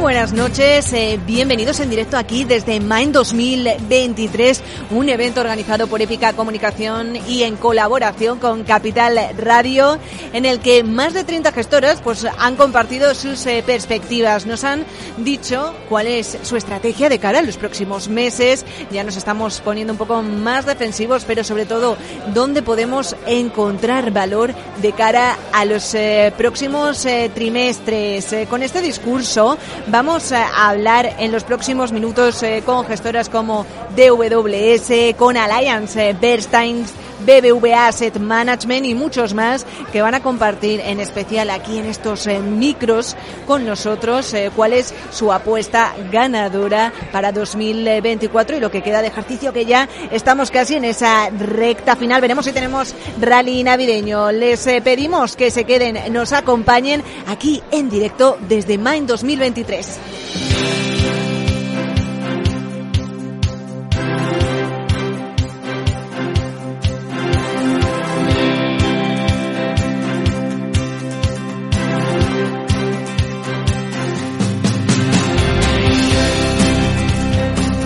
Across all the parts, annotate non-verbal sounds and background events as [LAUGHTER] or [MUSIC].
Buenas noches, eh, bienvenidos en directo aquí desde Mind 2023, un evento organizado por Épica Comunicación y en colaboración con Capital Radio, en el que más de 30 gestoras pues, han compartido sus eh, perspectivas, nos han dicho cuál es su estrategia de cara a los próximos meses, ya nos estamos poniendo un poco más defensivos, pero sobre todo dónde podemos encontrar valor de cara a los eh, próximos trimestres. con este discurso Vamos a hablar en los próximos minutos eh, con gestoras como DWS, con Alliance Bernstein, BBVA Asset Management y muchos más que van a compartir en especial aquí en estos eh, micros con nosotros eh, cuál es su apuesta ganadora para 2024 y lo que queda de ejercicio que ya estamos casi en esa recta final. Veremos si tenemos rally navideño. Les eh, pedimos que se queden, nos acompañen aquí en directo desde Mind 2023.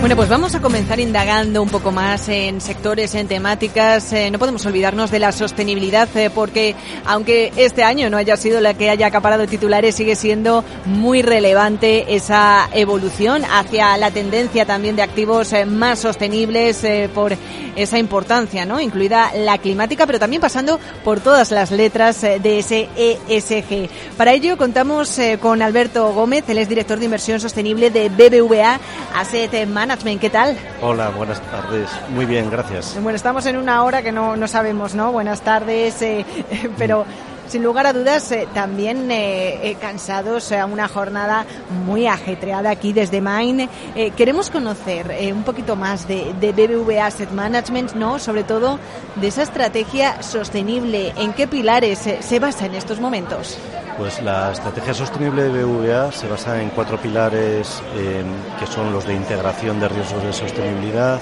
Bueno, pues vamos a comenzar indagando un poco más en sectores, en temáticas. Eh, no podemos olvidarnos de la sostenibilidad eh, porque aunque este año no haya sido la que haya acaparado titulares, sigue siendo muy relevante esa evolución hacia la tendencia también de activos eh, más sostenibles por esa importancia, ¿no? Incluida la climática, pero también pasando por todas las letras de ese ESG. Para ello contamos con Alberto Gómez, él es director de inversión sostenible de BBVA Asset Management ¿qué tal? Hola, buenas tardes. Muy bien, gracias. Bueno, estamos en una hora que no, no sabemos, ¿no? Buenas tardes, eh, [LAUGHS] pero sin lugar a dudas, eh, también eh, cansados a una jornada muy ajetreada aquí desde Maine. queremos conocer un poquito más de, de, BBVA Asset Management, ¿no? Sobre todo de esa estrategia sostenible. ¿En qué pilares se basa en estos momentos? Pues la estrategia sostenible de BVA se basa en cuatro pilares em, que son los de integración de riesgos de sostenibilidad,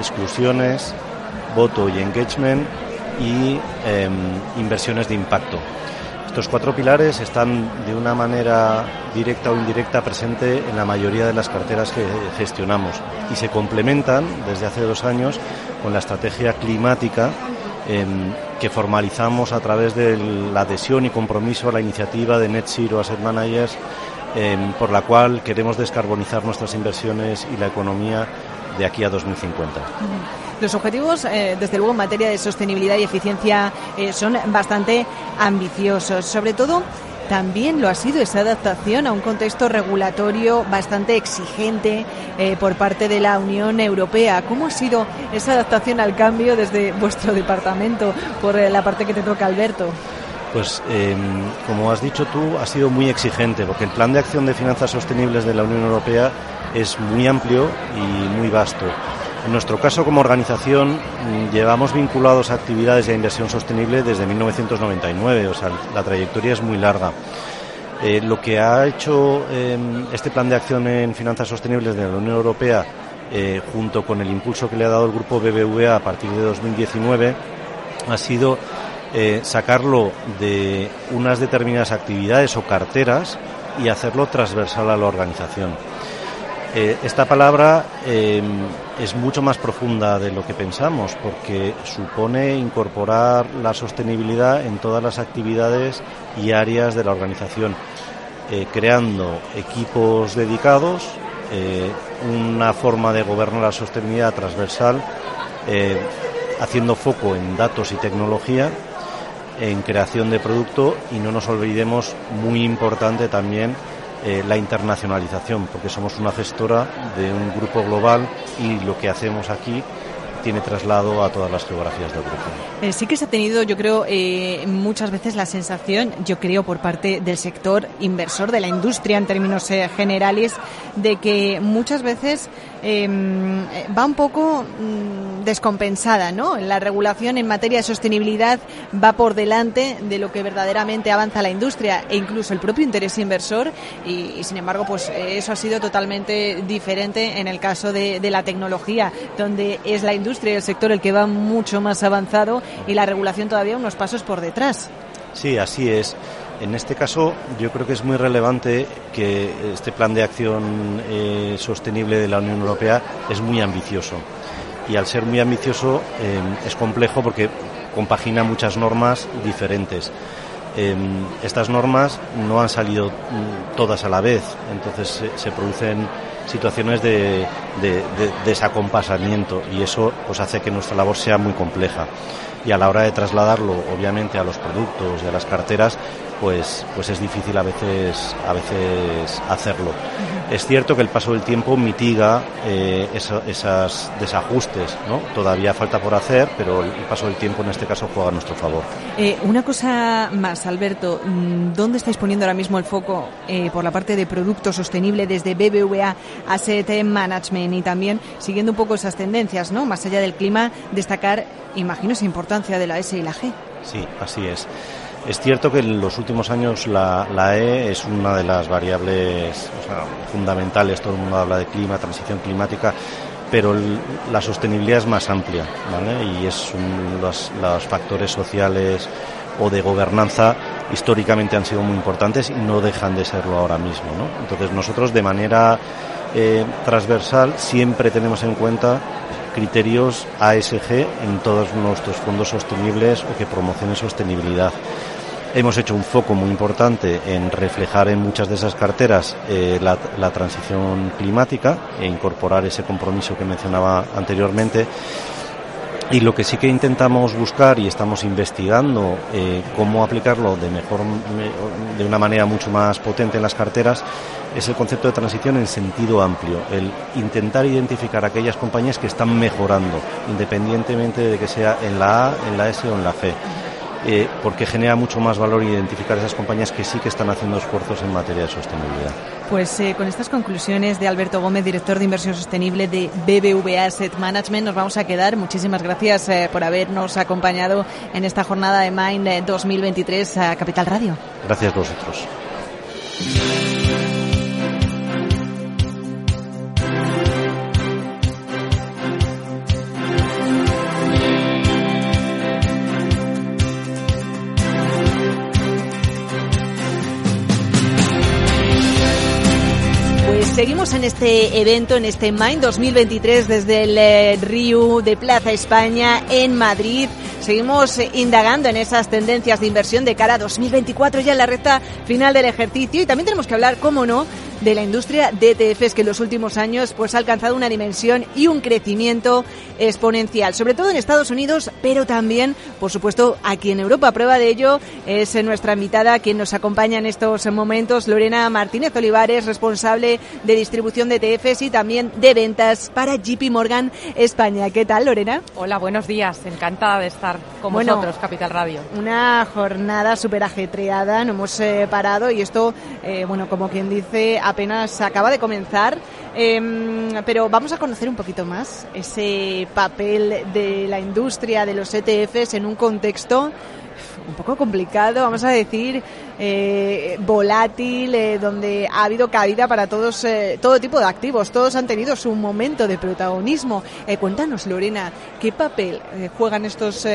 exclusiones, voto y engagement y em, inversiones de impacto. Estos cuatro pilares están de una manera directa o indirecta presente en la mayoría de las carteras que gestionamos y se complementan desde hace dos años con la estrategia climática em, que formalizamos a través de la adhesión y compromiso a la iniciativa de Net Zero Asset Managers, em, por la cual queremos descarbonizar nuestras inversiones y la economía de aquí a 2050. Los objetivos, eh, desde luego, en materia de sostenibilidad y eficiencia eh, son bastante ambiciosos, sobre todo también lo ha sido esa adaptación a un contexto regulatorio bastante exigente eh, por parte de la Unión Europea. ¿Cómo ha sido esa adaptación al cambio desde vuestro departamento, por la parte que te toca, Alberto? Pues, em, como has dicho tú, ha sido muy exigente, porque el Plan de Acción de Finanzas Sostenibles de la Unión Europea es muy amplio y muy vasto. En nuestro caso, como organización, mm, llevamos vinculados a actividades de inversión sostenible desde 1999, o sea, la trayectoria es muy larga. Eh, lo que ha hecho em, este plan de acción en finanzas sostenibles de la Unión Europea, eh, junto con el impulso que le ha dado el grupo BBVA a partir de 2019, ha sido eh, sacarlo de unas determinadas actividades o carteras y hacerlo transversal a la organización. Eh, esta palabra eh, es mucho más profunda de lo que pensamos porque supone incorporar la sostenibilidad en todas las actividades y áreas de la organización, eh, creando equipos dedicados, una forma de gobernar la sostenibilidad transversal, haciendo foco en datos y tecnología en creación de producto y no nos olvidemos, muy importante también, eh, la internacionalización, porque somos una gestora de un grupo global y lo que hacemos aquí tiene traslado a todas las geografías del grupo. Eh, sí que se ha tenido, yo creo, eh, muchas veces la sensación, yo creo, por parte del sector inversor, de la industria en términos generales, de que muchas veces em, va un poco mm, descompensada, ¿no? La regulación en materia de sostenibilidad va por delante de lo que verdaderamente avanza la industria e incluso el propio interés inversor y, sin embargo, pues eso ha sido totalmente diferente en el caso de, de la tecnología, donde es la industria y el sector el que va mucho más avanzado y la regulación todavía unos pasos por detrás. Sí, así es. En este caso, yo creo que es muy relevante que este plan de acción eh, sostenible de la Unión Europea es muy ambicioso. Y al ser muy ambicioso eh, es complejo porque compagina muchas normas diferentes. Eh, estas normas no han salido mm, todas a la vez, entonces se, producen situaciones de, de, de, desacompasamiento y eso pues hace que nuestra labor sea muy compleja y a la hora de trasladarlo obviamente a los productos y a las carteras pues, pues es difícil a veces, a veces hacerlo. Es cierto que el paso del tiempo mitiga eh, esos desajustes, ¿no? Todavía falta por hacer, pero el paso del tiempo en este caso juega a nuestro favor. Eh, una cosa más, Alberto, mm, ¿dónde estáis poniendo ahora mismo el foco eh, por la parte de producto sostenible desde BBVA Asset Management y también siguiendo un poco esas tendencias, ¿no? Más allá del clima, destacar, imagino, esa importancia de la S y la G. Sí, así es. Es cierto que en los últimos años la, E es una de las variables fundamentales. Todo el mundo habla de clima, transición climática, pero la sostenibilidad es más amplia y es los, factores sociales o de gobernanza históricamente han sido muy importantes y no dejan de serlo ahora mismo. Entonces nosotros de manera eh, transversal siempre tenemos en cuenta criterios ASG en todos nuestros fondos sostenibles o que promocionen sostenibilidad. Hemos hecho un foco muy importante en reflejar en muchas de esas carteras eh, la, la, transición climática e incorporar ese compromiso que mencionaba anteriormente. Y lo que sí que intentamos buscar y estamos investigando eh, cómo aplicarlo de mejor, de una manera mucho más potente en las carteras es el concepto de transición en sentido amplio, el intentar identificar aquellas compañías que están mejorando, independientemente de que sea en la A, en la S o en la G. Eh, porque genera mucho más valor identificar esas compañías que sí que están haciendo esfuerzos en materia de sostenibilidad. Pues eh, con estas conclusiones de Alberto Gómez, director de inversión sostenible de BBVA Asset Management, nos vamos a quedar. Muchísimas gracias eh, por habernos acompañado en esta jornada de Mind 2023 a Capital Radio. Gracias a vosotros. Seguimos en este evento, en este Mind 2023 desde el eh, Río de Plaza España en Madrid. Seguimos indagando en esas tendencias de inversión de cara a 2024 ya en la recta final del ejercicio y también tenemos que hablar, cómo no, de la industria de ETFs que en los últimos años pues ha alcanzado una dimensión y un crecimiento exponencial, sobre todo en Estados Unidos, pero también, por supuesto, aquí en Europa. Prueba de ello es nuestra invitada quien nos acompaña en estos momentos, Lorena Martínez Olivares, responsable de distribución de ETFs y también de ventas para JP Morgan España. ¿Qué tal, Lorena? Hola, buenos días. Encantada de estar con vosotros, Capital Radio. Una jornada súper ajetreada, no hemos eh, parado y esto, eh, bueno, como quien dice, apenas acaba de comenzar, em, pero vamos a conocer un poquito más ese papel de la industria de los ETFs en un contexto un poco complicado, vamos a decir, eh, volátil, eh, donde ha habido caída para todos, eh, todo tipo de activos. Todos han tenido su momento de protagonismo. cuéntanos, Lorena, ¿qué papel juegan estos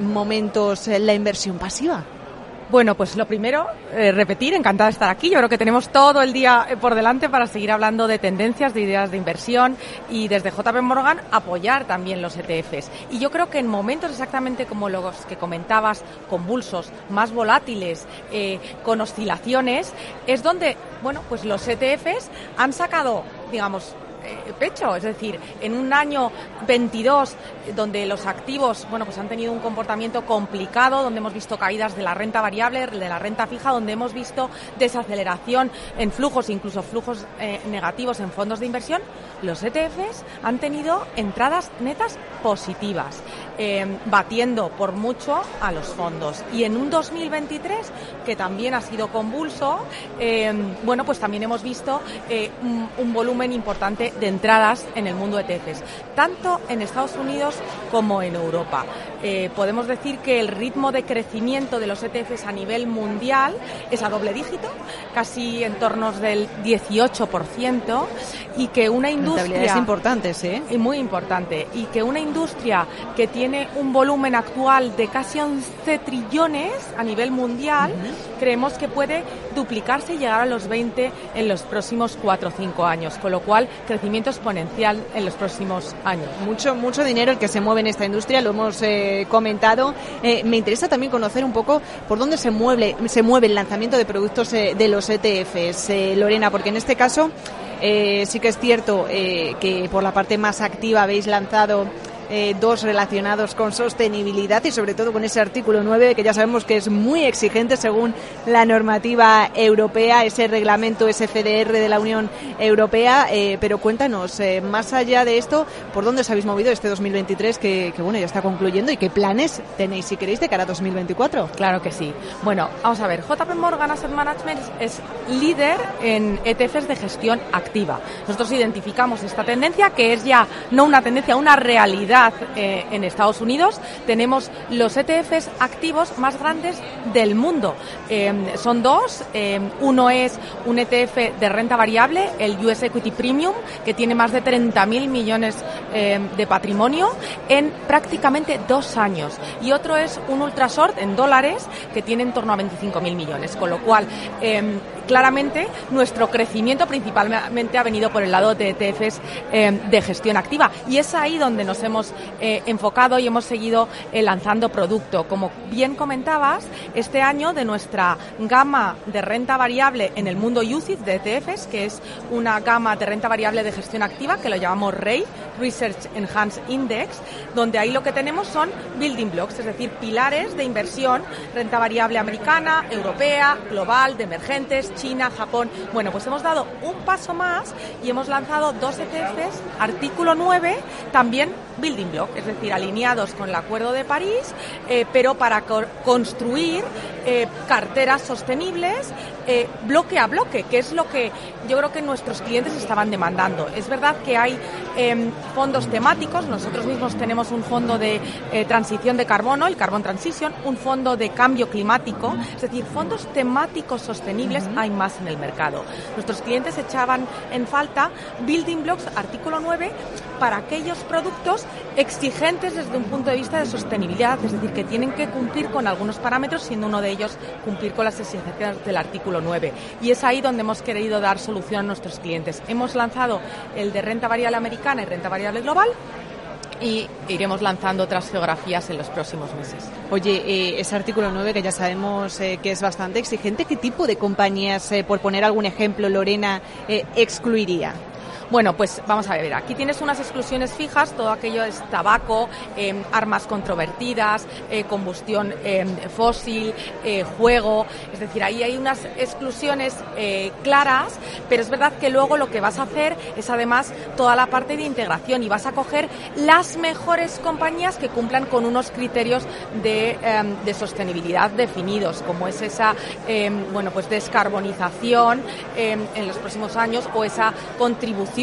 momentos la inversión pasiva? Bueno, pues lo primero, eh, repetir, encantada de estar aquí. Yo creo que tenemos todo el día eh, por delante para seguir hablando de tendencias, de ideas de inversión y desde JP Morgan apoyar también los ETFs. Y yo creo que en momentos exactamente como los que comentabas, convulsos, más volátiles, eh, con oscilaciones, es donde, bueno, pues los ETFs han sacado, digamos, pecho. Es decir, en un año 22 donde los activos, bueno, pues han tenido un comportamiento complicado, donde hemos visto caídas de la renta variable, de la renta fija, donde hemos visto desaceleración en flujos, incluso flujos eh, negativos en fondos de inversión, los ETFs han tenido entradas netas positivas, eh, batiendo por mucho a los fondos. Y en un 2023 que también ha sido convulso, bueno, pues también hemos visto un volumen importante de, entradas en el mundo ETFs, tanto en Estados Unidos como en Europa. Eh, podemos decir que el ritmo de crecimiento de los ETFs a nivel mundial es a doble dígito, casi en torno del 18%, y que una industria... importantes, ¿eh? Y muy importante. Y que una industria que tiene un volumen actual de casi 11 trillones a nivel mundial, creemos que puede duplicarse y llegar a los 20 en los próximos 4 o 5 años, con lo cual crecimiento exponencial en los próximos años. Mucho, mucho dinero el que se mueve en esta industria, lo hemos eh, comentado. Eh, me interesa también conocer un poco por dónde se mueve, se mueve el lanzamiento de productos eh, de los ETFs, Lorena, porque en este caso sí que es cierto que por la parte más activa habéis lanzado eh, dos relacionados con sostenibilidad y sobre todo con ese artículo 9 que ya sabemos que es muy exigente según la normativa europea, ese reglamento SFDR de la Unión Europea. Eh, pero cuéntanos, eh, más allá de esto, ¿por dónde os habéis movido este 2023 que, que, bueno, ya está concluyendo y qué planes tenéis, si queréis, de cara a 2024? Claro que sí. Bueno, vamos a ver, JP Morgan Asset Management es líder en ETFs de gestión activa. Nosotros identificamos esta tendencia que es ya no una tendencia, una realidad eh, en Estados Unidos. Tenemos los ETFs activos más grandes del mundo. Eh, son dos. Eh, uno es un ETF de renta variable, el US Equity Premium, que tiene más de 30.000 millones de patrimonio en prácticamente dos años. Y otro es un ultra short en dólares, que tiene en torno a 25.000 millones. Con lo cual, claramente nuestro crecimiento principalmente ha venido por el lado de ETFs de gestión activa. Y es ahí donde nos hemos eh, enfocado y hemos seguido eh, lanzando producto. Como bien comentabas, este año de nuestra gama de renta variable en el mundo UCIT de ETFs, que es una gama de renta variable de gestión activa que lo llamamos REI, Research Enhanced Index, donde ahí lo que tenemos son building blocks, es decir, pilares de inversión, renta variable americana, europea, global, de emergentes, China, Japón. Bueno, pues hemos dado un paso más y hemos lanzado dos ETFs, artículo 9, también building block, es decir, alineados con el Acuerdo de París, eh, pero para construir eh, carteras sostenibles eh, bloque a bloque, que es lo que yo creo que nuestros clientes estaban demandando. Es verdad que hay em, fondos temáticos, nosotros mismos tenemos un fondo de transición de carbono, el Carbon Transition, un fondo de cambio climático, es decir, fondos temáticos sostenibles hay más en el mercado. Nuestros clientes echaban en falta building blocks, artículo 9, para aquellos productos exigentes desde un punto de vista de sostenibilidad, es decir, que tienen que cumplir con algunos parámetros, siendo uno de ellos cumplir con las exigencias del artículo 9. Y es ahí donde hemos querido dar solución a nuestros clientes. Hemos lanzado el de renta variable americana y renta variable global y iremos lanzando otras geografías en los próximos meses. Oye, eh, ese artículo 9 que ya sabemos eh, que es bastante exigente, ¿qué tipo de compañías, eh, por poner algún ejemplo, Lorena, excluiría? Bueno, pues vamos a ver, aquí tienes unas exclusiones fijas, todo aquello es tabaco, em, armas controvertidas, eh, combustión em, fósil, eh, juego, es decir, ahí hay unas exclusiones eh, claras, pero es verdad que luego lo que vas a hacer es además toda la parte de integración y vas a coger las mejores compañías que cumplan con unos criterios de, em, de sostenibilidad definidos, como es esa, bueno, pues descarbonización en los próximos años o esa contribución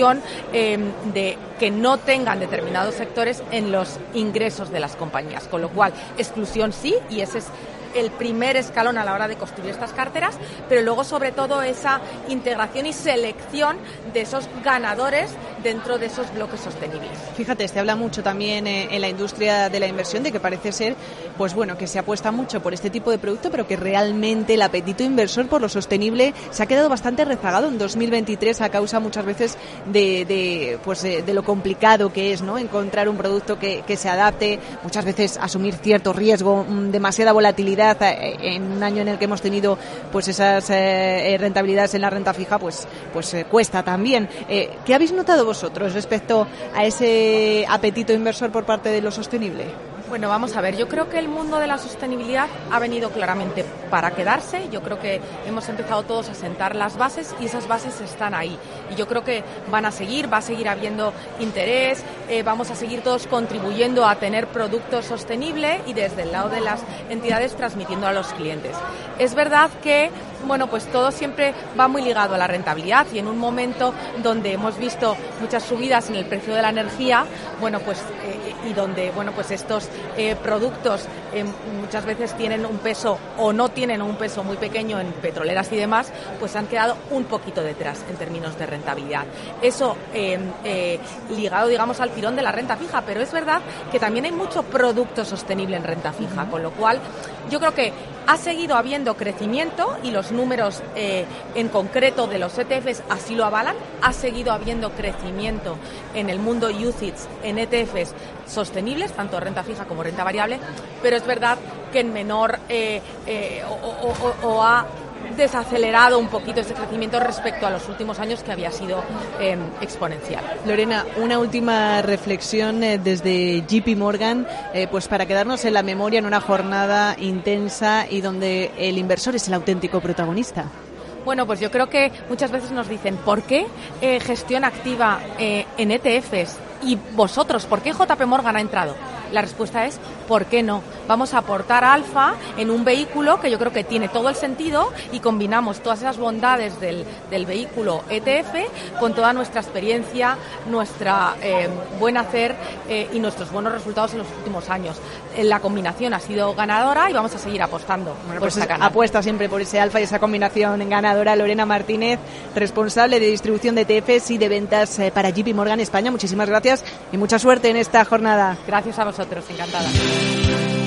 Em, de que no tengan determinados sectores en los ingresos de las compañías. Con lo cual, exclusión sí, y ese es el primer escalón a la hora de construir estas carteras, pero luego sobre todo esa integración y selección de esos ganadores dentro de esos bloques sostenibles. Fíjate, se habla mucho también eh, en la industria de la inversión de que parece ser, pues bueno, que se apuesta mucho por este tipo de producto, pero que realmente el apetito inversor por lo sostenible se ha quedado bastante rezagado en 2023 a causa muchas veces de, pues de, lo complicado que es, ¿no? Encontrar un producto que, que se adapte, muchas veces asumir cierto riesgo, mm, demasiada volatilidad eh, en un año en el que hemos tenido pues esas eh, rentabilidades en la renta fija, pues, pues eh, cuesta también. ¿Qué habéis notado vosotros respecto a ese apetito inversor por parte de lo sostenible? Bueno, vamos a ver, yo creo que el mundo de la sostenibilidad ha venido claramente para quedarse. Yo creo que hemos empezado todos a sentar las bases y esas bases están ahí. Y yo creo que van a seguir, va a seguir habiendo interés, eh, vamos a seguir todos contribuyendo a tener productos sostenibles y desde el lado de las entidades transmitiendo a los clientes. Es verdad que bueno, pues todo siempre va muy ligado a la rentabilidad y en un momento donde hemos visto muchas subidas en el precio de la energía, bueno, pues eh, y donde, bueno, pues estos eh, productos eh, muchas veces tienen un peso o no tienen un peso muy pequeño en petroleras y demás, pues han quedado un poquito detrás en términos de rentabilidad. Eso ligado, digamos, al tirón de la renta fija, pero es verdad que también hay mucho producto sostenible en renta fija, con lo cual yo creo que ha seguido habiendo crecimiento y los números eh, en concreto de los ETFs así lo avalan. Ha seguido habiendo crecimiento en el mundo UCITS en ETFs sostenibles, tanto renta fija como renta variable, pero es verdad que en menor eh, eh, o, ha desacelerado un poquito ese crecimiento respecto a los últimos años que había sido em, exponencial. Lorena, una última reflexión eh, desde JP Morgan, eh, pues para quedarnos en la memoria en una jornada intensa y donde el inversor es el auténtico protagonista. Bueno, pues yo creo que muchas veces nos dicen, ¿por qué eh, gestión activa en ETFs? Y vosotros, ¿por qué JP Morgan ha entrado? La respuesta es ¿por qué no? Vamos a aportar alfa en un vehículo que yo creo que tiene todo el sentido y combinamos todas esas bondades del, vehículo ETF con toda nuestra experiencia, nuestra eh, buen hacer eh, y nuestros buenos resultados en los últimos años. Eh, la combinación ha sido ganadora y vamos a seguir apostando por pues Apuesta siempre por ese alfa y esa combinación ganadora. Lorena Martínez, responsable de distribución de ETFs y de ventas para JP Morgan España. Muchísimas gracias y mucha suerte en esta jornada. Gracias a vosotros, encantada.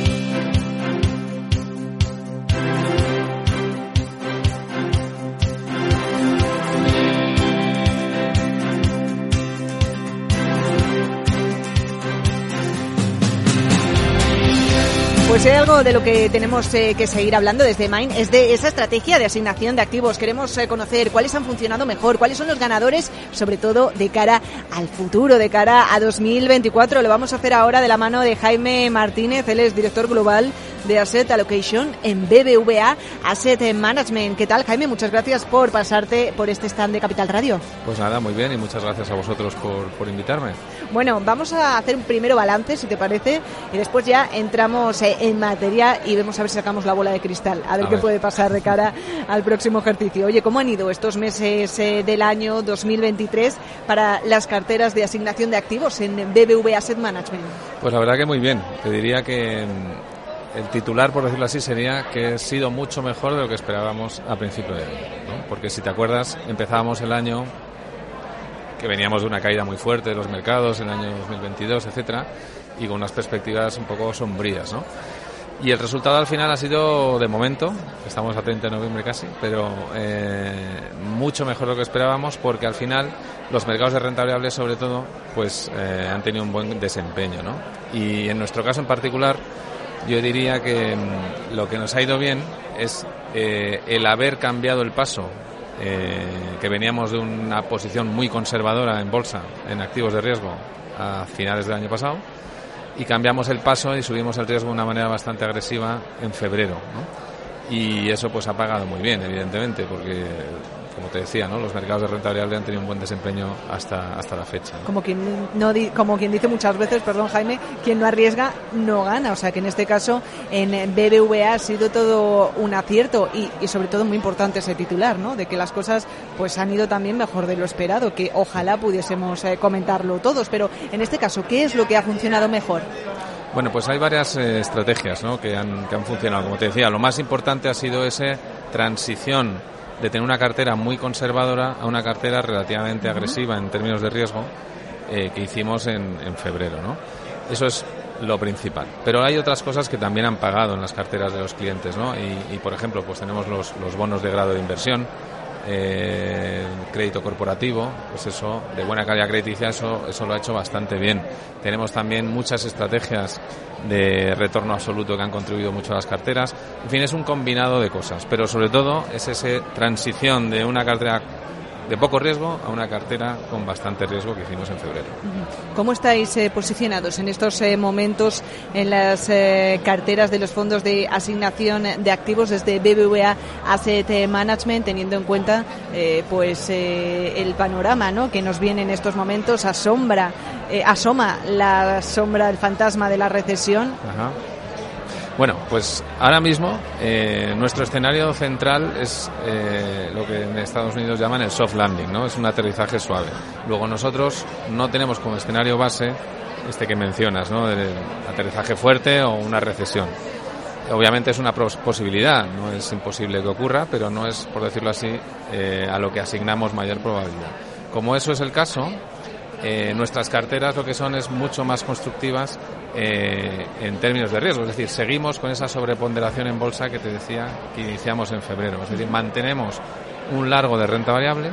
Pues hay algo de lo que tenemos eh, que seguir hablando desde Main es de esa estrategia de asignación de activos. Queremos eh, conocer cuáles han funcionado mejor, cuáles son los ganadores, sobre todo de cara al futuro, de cara a 2024. Lo vamos a hacer ahora de la mano de Jaime Martínez, él es director global de Asset Allocation en BBVA Asset Management. ¿Qué tal, Jaime? Muchas gracias por pasarte por este stand de Capital Radio. Pues nada, muy bien y muchas gracias a vosotros por, por invitarme. Bueno, vamos a hacer un primero balance, si te parece, y después ya entramos eh, en materia y vemos a ver si sacamos la bola de cristal, a ver qué puede pasar de cara al próximo ejercicio. Oye, ¿cómo han ido estos meses eh, del año 2023 para las carteras de asignación de activos en BBV Asset Management? Pues la verdad que muy bien. Te diría que mm, el titular, por decirlo así, sería que ha sido mucho mejor de lo que esperábamos a principio de año. Porque si te acuerdas, empezábamos el año que veníamos de una caída muy fuerte de los mercados en el año 2022, etcétera, y con unas perspectivas un poco sombrías, ¿no? Y el resultado al final ha sido, de momento, estamos a 30 de noviembre casi, pero eh, mucho mejor de lo que esperábamos porque al final los mercados de renta variable sobre todo pues eh, han tenido un buen desempeño. ¿no? Y en nuestro caso en particular yo diría que mm, lo que nos ha ido bien es eh, el haber cambiado el paso que veníamos de una posición muy conservadora en bolsa, en activos de riesgo, a finales del año pasado y cambiamos el paso y subimos el riesgo de una manera bastante agresiva en febrero. Y eso pues ha pagado muy bien, evidentemente, porque como te decía, ¿no? los mercados de renta variable han tenido un buen desempeño hasta, hasta la fecha. Como, quien no como quien dice muchas veces, perdón Jaime, quien no arriesga no gana. O sea que en este caso en BBVA ha sido todo un acierto y, y sobre todo muy importante ese titular, ¿no? de que las cosas pues han ido también mejor de lo esperado, que ojalá pudiésemos eh, comentarlo todos. Pero en este caso, ¿qué es lo que ha funcionado mejor? Bueno, pues hay varias eh, estrategias ¿no? que, han, que han funcionado. Como te decía, lo más importante ha sido esa transición de tener una cartera muy conservadora a una cartera relativamente agresiva en términos de riesgo eh, que hicimos en, en febrero. ¿no? Eso es lo principal. Pero hay otras cosas que también han pagado en las carteras de los clientes, ¿no? Y, y por ejemplo, pues tenemos los, los, bonos de grado de inversión, eh, crédito corporativo, pues eso, de buena calidad crediticia, eso, eso lo ha hecho bastante bien. Tenemos también muchas estrategias de retorno absoluto que han contribuido mucho a las carteras. En fin, es un combinado de cosas, pero sobre todo es esa transición de una cartera de poco riesgo a una cartera con bastante riesgo que hicimos en febrero. ¿Cómo estáis eh, posicionados en estos eh, momentos en las eh, carteras de los fondos de asignación de activos desde BBVA Asset Management, teniendo en cuenta pues el panorama ¿no? que nos viene en estos momentos? Asombra, asoma la sombra, el fantasma de la recesión. Bueno, pues ahora mismo eh, nuestro escenario central es eh, lo que en Estados Unidos llaman el soft landing, ¿no? Es un aterrizaje suave. Luego nosotros no tenemos como escenario base este que mencionas, ¿no? El aterrizaje fuerte o una recesión. Obviamente es una posibilidad, no es imposible que ocurra, pero no es, por decirlo así, eh, a lo que asignamos mayor probabilidad. Como eso es el caso, eh, nuestras carteras lo que son es mucho más constructivas eh, en términos de riesgo. Es decir, seguimos con esa sobreponderación en bolsa que te decía que iniciamos en febrero. Es decir, mantenemos un largo de renta variable.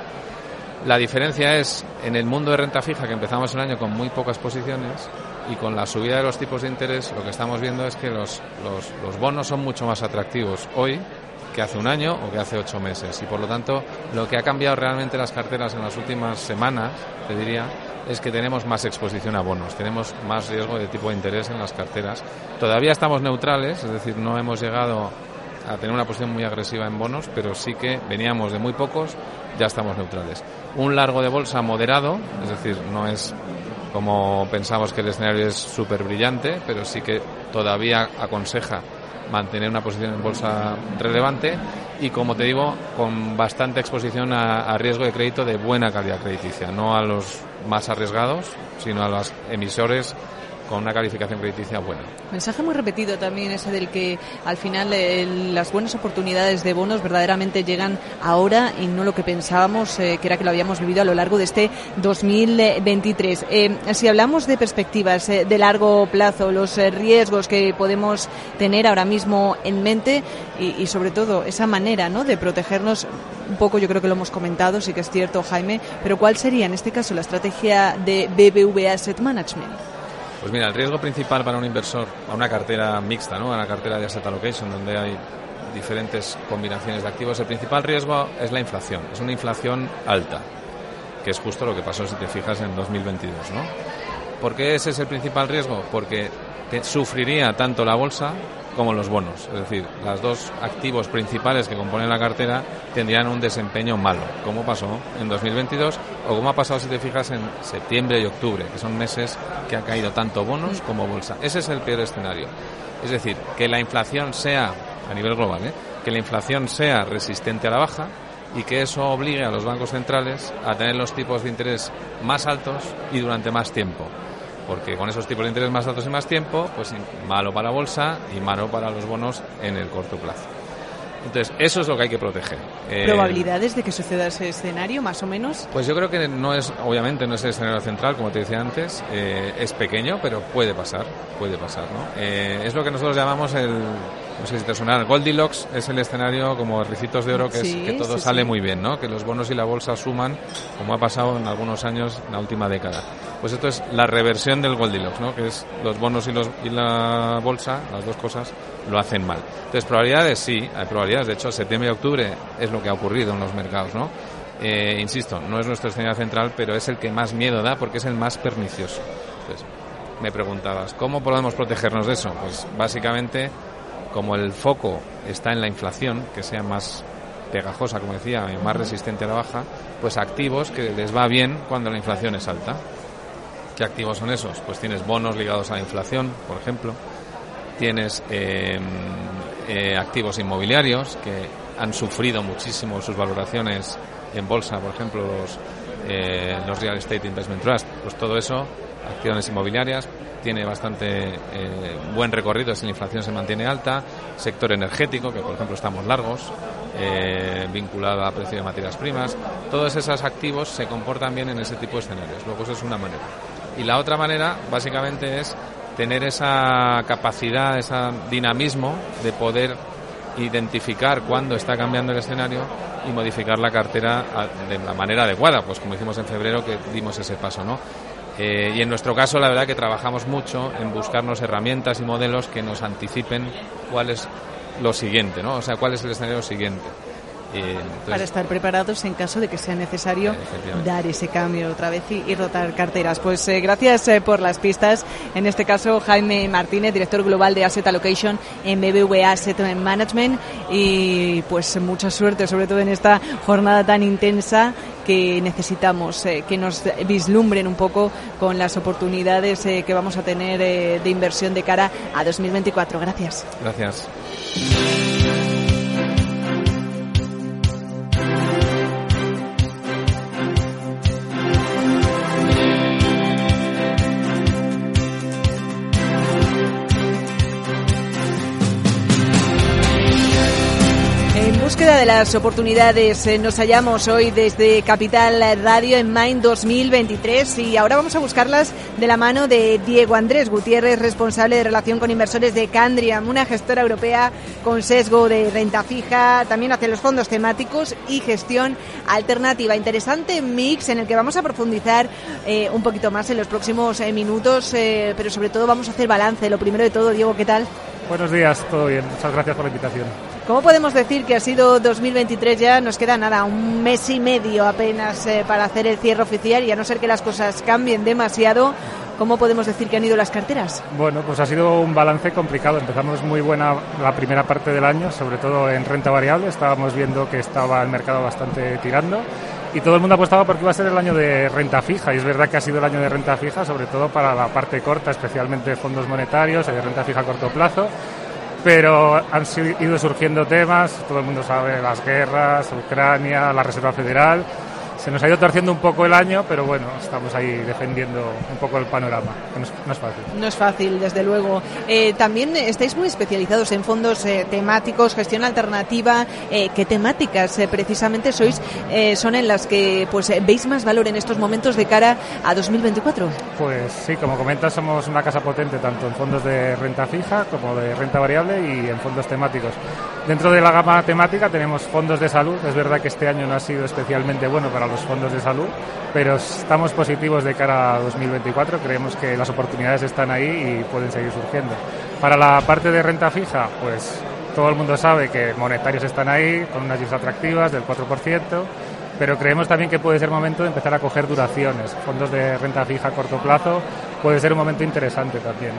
La diferencia es en el mundo de renta fija que empezamos el año con muy pocas posiciones y con la subida de los tipos de interés lo que estamos viendo es que los, los, los bonos son mucho más atractivos hoy que hace un año o que hace ocho meses. Y por lo tanto, lo que ha cambiado realmente las carteras en las últimas semanas, te diría, es que tenemos más exposición a bonos, tenemos más riesgo de tipo de interés en las carteras. Todavía estamos neutrales, es decir, no hemos llegado a tener una posición muy agresiva en bonos, pero sí que veníamos de muy pocos, ya estamos neutrales. Un largo de bolsa moderado, es decir, no es como pensamos que el escenario es súper brillante, pero sí que todavía aconseja mantener una posición en bolsa relevante y, como te digo, con bastante exposición a, riesgo de crédito de buena calidad crediticia, no a los más arriesgados, sino a los emisores con una calificación crediticia buena. Mensaje muy repetido también ese del que al final eh, las buenas oportunidades de bonos verdaderamente llegan ahora y no lo que pensábamos eh, que era que lo habíamos vivido a lo largo de este 2023. Eh, si hablamos de perspectivas de largo plazo, los riesgos que podemos tener ahora mismo en mente y, y, sobre todo esa manera ¿no? de protegernos, un poco yo creo que lo hemos comentado, sí que es cierto Jaime, pero ¿cuál sería en este caso la estrategia de BBVA Asset Management? Pues mira, el riesgo principal para un inversor, a una cartera mixta, ¿no? a una cartera de asset allocation, donde hay diferentes combinaciones de activos, el principal riesgo es la inflación. Es una inflación alta, que es justo lo que pasó si te fijas en 2022. ¿no? ¿Por qué ese es el principal riesgo? Porque sufriría tanto la bolsa como los bonos. Es decir, los dos activos principales que componen la cartera tendrían un desempeño malo, como pasó en 2022 o como ha pasado si te fijas en septiembre y octubre, que son meses que ha caído tanto bonos como bolsa. Ese es el peor escenario. Es decir, que la inflación sea, a nivel global, ¿eh? que la inflación sea resistente a la baja y que eso obligue a los bancos centrales a tener los tipos de interés más altos y durante más tiempo porque con esos tipos de interés más altos y más tiempo, pues malo para la bolsa y malo para los bonos en el corto plazo. Entonces, eso es lo que hay que proteger. Eh, ¿Probabilidades de que suceda ese escenario, más o menos? Pues yo creo que no es, obviamente, no es el escenario central, como te decía antes, eh, es pequeño, pero puede pasar, puede pasar, ¿no? Eh, es lo que nosotros llamamos el, no sé si te suena, Goldilocks es el escenario como ricitos de oro que, es, que todo sale muy bien, ¿no? Que los bonos y la bolsa suman, como ha pasado en algunos años en la última década. Pues esto es la reversión del Goldilocks, ¿no? Que es los bonos y, los, y la bolsa, las dos cosas, lo hacen mal. Entonces, probabilidades sí, hay probabilidades. De hecho, septiembre y octubre es lo que ha ocurrido en los mercados, ¿no? Eh, insisto, no es nuestro escenario central, pero es el que más miedo da porque es el más pernicioso. Entonces, me preguntabas, ¿cómo podemos protegernos de eso? Pues básicamente, como el foco está en la inflación, que sea más pegajosa, como decía, más resistente a la baja, pues activos que les va bien cuando la inflación es alta. ¿Qué activos son esos? Pues tienes bonos ligados a la inflación, por ejemplo, tienes em, eh, activos inmobiliarios que han sufrido muchísimo sus valoraciones en bolsa, por ejemplo, los, eh, los Real Estate Investment Trust, pues todo eso, acciones inmobiliarias, tiene bastante eh, buen recorrido si la inflación se mantiene alta, sector energético, que por ejemplo estamos largos, vinculado a precio de materias primas, todos esos activos se comportan bien en ese tipo de escenarios. Luego eso es una manera. Y la otra manera, básicamente, es tener esa capacidad, ese dinamismo de poder identificar cuándo está cambiando el escenario y modificar la cartera de la manera adecuada, pues como hicimos en febrero que dimos ese paso, ¿no? Eh, y en nuestro caso, la verdad que trabajamos mucho en buscarnos herramientas y modelos que nos anticipen cuál es lo siguiente, ¿no? O sea, cuál es el escenario siguiente para estar preparados en caso de que sea necesario dar ese cambio otra vez y, rotar carteras. Pues eh, gracias eh, por las pistas. En este caso, Jaime Martínez, director global de Asset Allocation en BBVA Asset Management. Y pues mucha suerte, sobre todo en esta jornada tan intensa que necesitamos, eh, que nos vislumbren un poco con las oportunidades eh, que vamos a tener eh, de inversión de cara a 2024. Gracias. Gracias. De las oportunidades eh, nos hallamos hoy desde Capital Radio en Main 2023 y ahora vamos a buscarlas de la mano de Diego Andrés Gutiérrez, responsable de relación con inversores de Candriam, una gestora europea con sesgo de renta fija, también hace los fondos temáticos y gestión alternativa. Interesante mix en el que vamos a profundizar eh, un poquito más en los próximos eh, minutos, pero sobre todo vamos a hacer balance. Lo primero de todo, Diego, ¿qué tal? Buenos días, todo bien. Muchas gracias por la invitación. ¿Cómo podemos decir que ha sido 2023 ya? Nos queda nada, un mes y medio apenas eh, para hacer el cierre oficial y a no ser que las cosas cambien demasiado, ¿cómo podemos decir que han ido las carteras? Bueno, pues ha sido un balance complicado. Empezamos muy buena la primera parte del año, sobre todo en renta variable. Estábamos viendo que estaba el mercado bastante tirando y todo el mundo apostaba porque iba a ser el año de renta fija y es verdad que ha sido el año de renta fija sobre todo para la parte corta especialmente fondos monetarios de renta fija a corto plazo pero han ido surgiendo temas, todo el mundo sabe, las guerras, Ucrania, la Reserva Federal, se nos ha ido torciendo un poco el año, pero bueno, estamos ahí defendiendo un poco el panorama, no es, fácil. No es fácil, desde luego. Eh, también estáis muy especializados en fondos eh, temáticos, gestión alternativa. Eh, ¿Qué temáticas precisamente sois son en las que pues veis más valor en estos momentos de cara a 2024? Pues sí, como comentas, somos una casa potente tanto en fondos de renta fija como de renta variable y en fondos temáticos. Dentro de la gama temática tenemos fondos de salud. Es verdad que este año no ha sido especialmente bueno para los fondos de salud, pero estamos positivos de cara a 2024. Creemos que las oportunidades están ahí y pueden seguir surgiendo. Para la parte de renta fija, pues todo el mundo sabe que monetarios están ahí con unas yields atractivas del 4%, pero creemos también que puede ser momento de empezar a coger duraciones. Fondos de renta fija a corto plazo puede ser un momento interesante también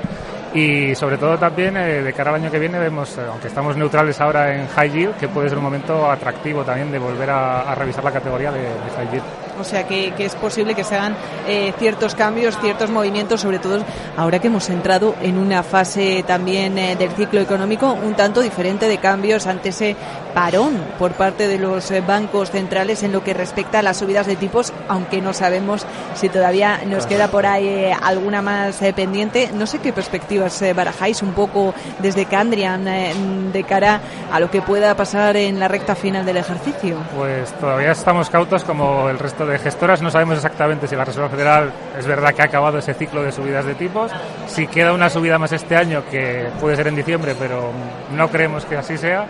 y sobre todo también eh, de cara al año que viene vemos, eh, aunque estamos neutrales ahora en high yield, que puede ser un momento atractivo también de volver a, revisar la categoría de, high yield. O sea que, es posible que se hagan eh, ciertos cambios, ciertos movimientos, sobre todo ahora que hemos entrado en una fase también del ciclo económico un tanto diferente de cambios ante ese parón por parte de los bancos centrales en lo que respecta a las subidas de tipos, aunque no sabemos si todavía nos queda por ahí alguna más pendiente. No sé qué perspectiva eh, barajáis un poco desde Candrian eh, de cara a lo que pueda pasar en la recta final del ejercicio? Pues todavía estamos cautos como el resto gestoras. No sabemos exactamente si la Reserva Federal es verdad que ha acabado ese ciclo de subidas de tipos. Si queda una subida más este año, que puede ser en diciembre, pero no creemos que así sea.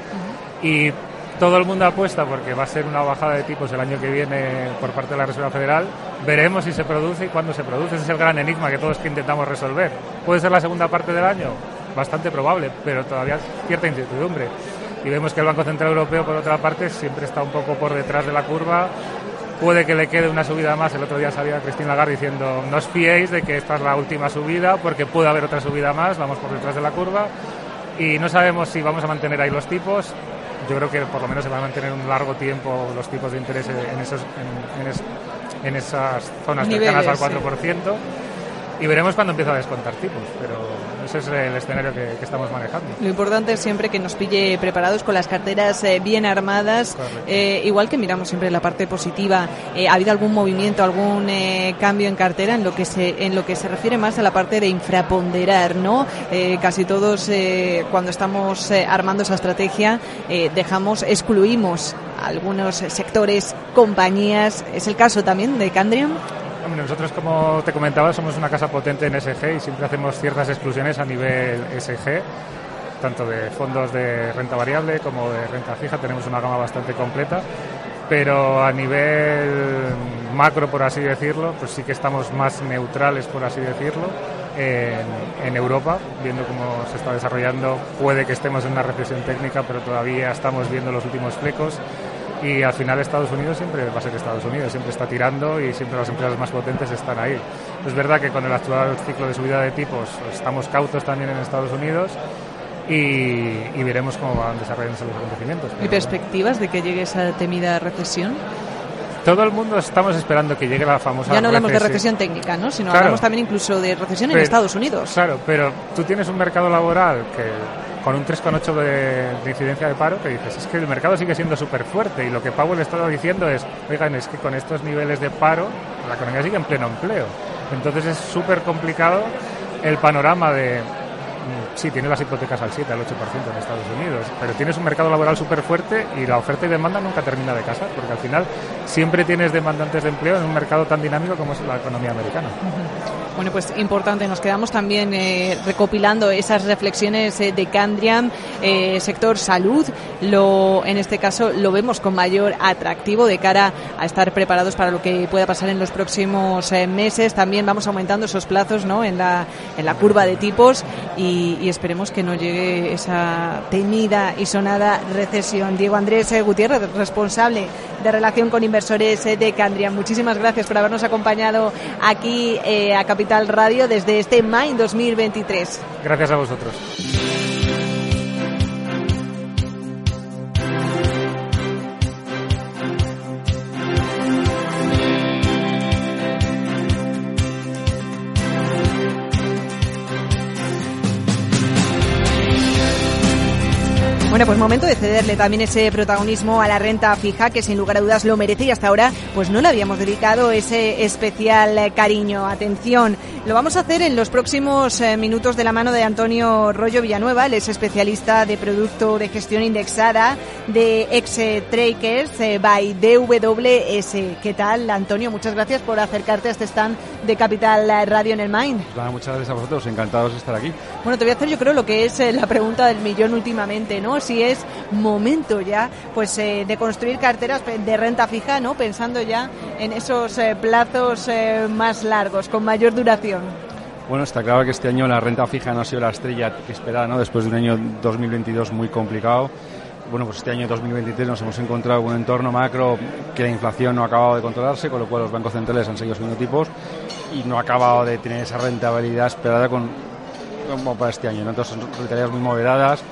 Y todo el mundo apuesta porque va a ser una bajada de tipos el año que viene por parte de la Reserva Federal. Veremos si se produce y cuándo se produce. Ese es el gran enigma que todos que intentamos resolver. ¿Puede ser la segunda parte del año? Bastante probable, pero todavía cierta incertidumbre. Y vemos que el Banco Central Europeo, por otra parte, siempre está un poco por detrás de la curva. Puede que le quede una subida más. El otro día salía Cristina Lagarde diciendo no os fiéis de que esta es la última subida porque puede haber otra subida más. Vamos por detrás de la curva y no sabemos si vamos a mantener ahí los tipos yo creo que por lo menos se van a mantener un largo tiempo los tipos de interés en, esos, en, esas zonas cercanas al 4%. Y veremos cuando empieza a descontar tipos, pero ese es el escenario que, estamos manejando. Lo importante es siempre que nos pille preparados con las carteras eh, bien armadas, eh, igual que miramos siempre la parte positiva. Eh, ¿Ha habido algún movimiento, algún cambio en cartera en lo que se en lo que se refiere más a la parte de infraponderar, no? casi todos cuando estamos armando esa estrategia dejamos, excluimos algunos sectores, compañías. ¿Es el caso también de Candriam? Nosotros, como te comentaba, somos una casa potente en SG y siempre hacemos ciertas exclusiones a nivel SG, tanto de fondos de renta variable como de renta fija. Tenemos una gama bastante completa, pero a nivel macro, por así decirlo, pues sí que estamos más neutrales, por así decirlo. En, Europa, viendo cómo se está desarrollando. Puede que estemos en una recesión técnica, pero todavía estamos viendo los últimos flecos y al final Estados Unidos siempre va a ser Estados Unidos, siempre está tirando y siempre las empresas más potentes están ahí. Es verdad que con el actual ciclo de subida de tipos estamos cautos también en Estados Unidos y, veremos cómo van desarrollándose los acontecimientos. ¿Y perspectivas de que llegue esa temida recesión? todo el mundo estamos esperando que llegue la famosa Ya no hablamos de recesión técnica, ¿no? Sino hablamos también incluso de recesión en Estados Unidos. Claro, pero tú tienes un mercado laboral que con un 3,8 de, de, incidencia de paro, que dices, es que el mercado sigue siendo súper fuerte y lo que Powell estaba diciendo es, oigan, es que con estos niveles de paro la economía sigue en pleno empleo. Entonces es súper complicado el panorama de, sí, tiene las hipotecas al 7, al 8% en Estados Unidos, pero tienes un mercado laboral súper fuerte y la oferta y demanda nunca termina de casar, porque al final siempre tienes demandantes de empleo en un mercado tan dinámico como es la economía americana. Bueno, pues importante, nos quedamos también eh, recopilando esas reflexiones eh, de Candriam, eh, sector salud, lo, en este caso lo vemos con mayor atractivo de cara a estar preparados para lo que pueda pasar en los próximos meses. También vamos aumentando esos plazos ¿no? en, la, en la curva de tipos y, y esperemos que no llegue esa temida y sonada recesión. Diego Andrés Gutiérrez, responsable de relación con inversores de Candriam. Muchísimas gracias por habernos acompañado aquí a Capital Radio desde este Main 2023. Gracias a vosotros. Bueno, pues momento de cederle también ese protagonismo a la renta fija, que sin lugar a dudas lo merece y hasta ahora pues no le habíamos dedicado ese especial eh, cariño. Atención, lo vamos a hacer en los próximos eh, minutos de la mano de Antonio Rollo Villanueva, él es especialista de producto de gestión indexada de ex Traders eh, by DWS. ¿Qué tal, Antonio? Muchas gracias por acercarte a este stand de Capital Radio en el Mind. Pues muchas gracias a vosotros, encantados de estar aquí. Bueno, te voy a hacer yo creo lo que es la pregunta del millón últimamente, ¿no? Si es momento ya pues eh, de construir carteras de renta fija, ¿no? Pensando ya en esos eh, plazos eh, más largos, con mayor duración. Bueno, está claro que este año la renta fija no ha sido la estrella que esperaba, ¿no? Después de un año 2022 muy complicado. Bueno, pues este año 2023 nos hemos encontrado con un entorno macro que la inflación no ha acabado de controlarse, con lo cual los bancos centrales han seguido subiendo tipos y no ha acabado de tener esa rentabilidad esperada con, como para este año. ¿no? Entonces son rentabilidades muy moderadas,